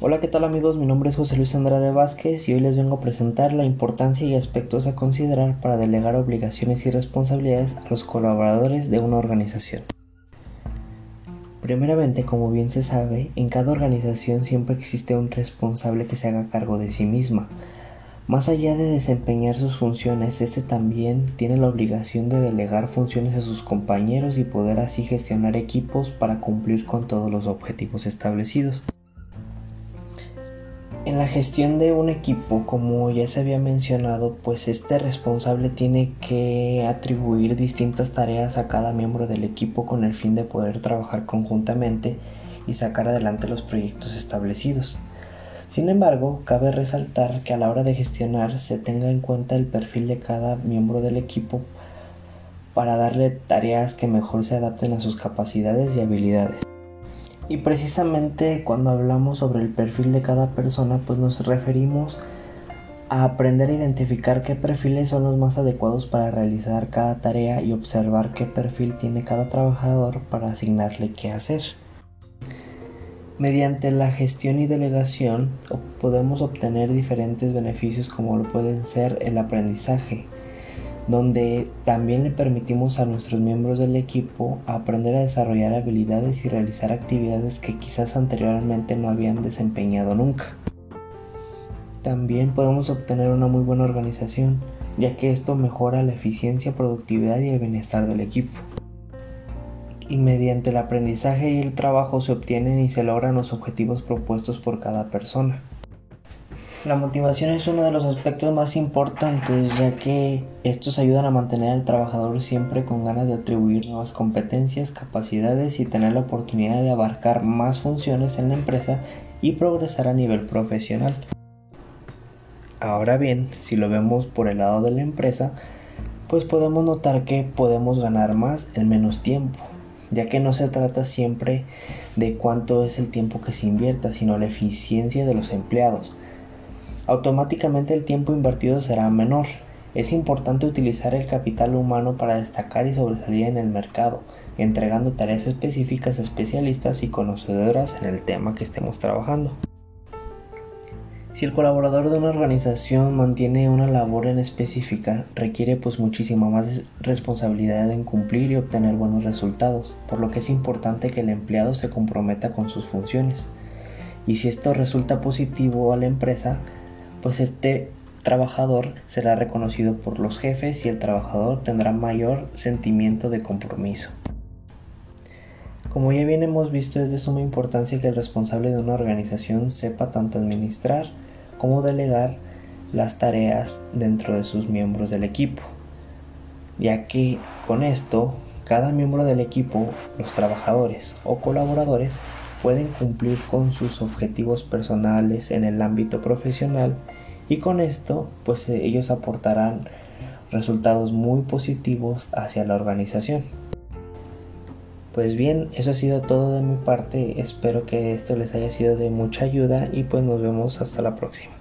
Hola, ¿qué tal amigos? Mi nombre es José Luis Andrade Vázquez y hoy les vengo a presentar la importancia y aspectos a considerar para delegar obligaciones y responsabilidades a los colaboradores de una organización. Primeramente, como bien se sabe, en cada organización siempre existe un responsable que se haga cargo de sí misma. Más allá de desempeñar sus funciones, este también tiene la obligación de delegar funciones a sus compañeros y poder así gestionar equipos para cumplir con todos los objetivos establecidos. En la gestión de un equipo, como ya se había mencionado, pues este responsable tiene que atribuir distintas tareas a cada miembro del equipo con el fin de poder trabajar conjuntamente y sacar adelante los proyectos establecidos. Sin embargo, cabe resaltar que a la hora de gestionar se tenga en cuenta el perfil de cada miembro del equipo para darle tareas que mejor se adapten a sus capacidades y habilidades. Y precisamente cuando hablamos sobre el perfil de cada persona, pues nos referimos a aprender a identificar qué perfiles son los más adecuados para realizar cada tarea y observar qué perfil tiene cada trabajador para asignarle qué hacer. Mediante la gestión y delegación podemos obtener diferentes beneficios como lo pueden ser el aprendizaje, donde también le permitimos a nuestros miembros del equipo aprender a desarrollar habilidades y realizar actividades que quizás anteriormente no habían desempeñado nunca. También podemos obtener una muy buena organización, ya que esto mejora la eficiencia, productividad y el bienestar del equipo. Y mediante el aprendizaje y el trabajo se obtienen y se logran los objetivos propuestos por cada persona. La motivación es uno de los aspectos más importantes ya que estos ayudan a mantener al trabajador siempre con ganas de atribuir nuevas competencias, capacidades y tener la oportunidad de abarcar más funciones en la empresa y progresar a nivel profesional. Ahora bien, si lo vemos por el lado de la empresa, pues podemos notar que podemos ganar más en menos tiempo, ya que no se trata siempre de cuánto es el tiempo que se invierta, sino la eficiencia de los empleados automáticamente el tiempo invertido será menor. Es importante utilizar el capital humano para destacar y sobresalir en el mercado, entregando tareas específicas a especialistas y conocedoras en el tema que estemos trabajando. Si el colaborador de una organización mantiene una labor en específica, requiere pues muchísima más responsabilidad en cumplir y obtener buenos resultados, por lo que es importante que el empleado se comprometa con sus funciones. Y si esto resulta positivo a la empresa, pues este trabajador será reconocido por los jefes y el trabajador tendrá mayor sentimiento de compromiso. Como ya bien hemos visto, es de suma importancia que el responsable de una organización sepa tanto administrar como delegar las tareas dentro de sus miembros del equipo, ya que con esto cada miembro del equipo, los trabajadores o colaboradores, pueden cumplir con sus objetivos personales en el ámbito profesional y con esto pues eh, ellos aportarán resultados muy positivos hacia la organización. Pues bien, eso ha sido todo de mi parte, espero que esto les haya sido de mucha ayuda y pues nos vemos hasta la próxima.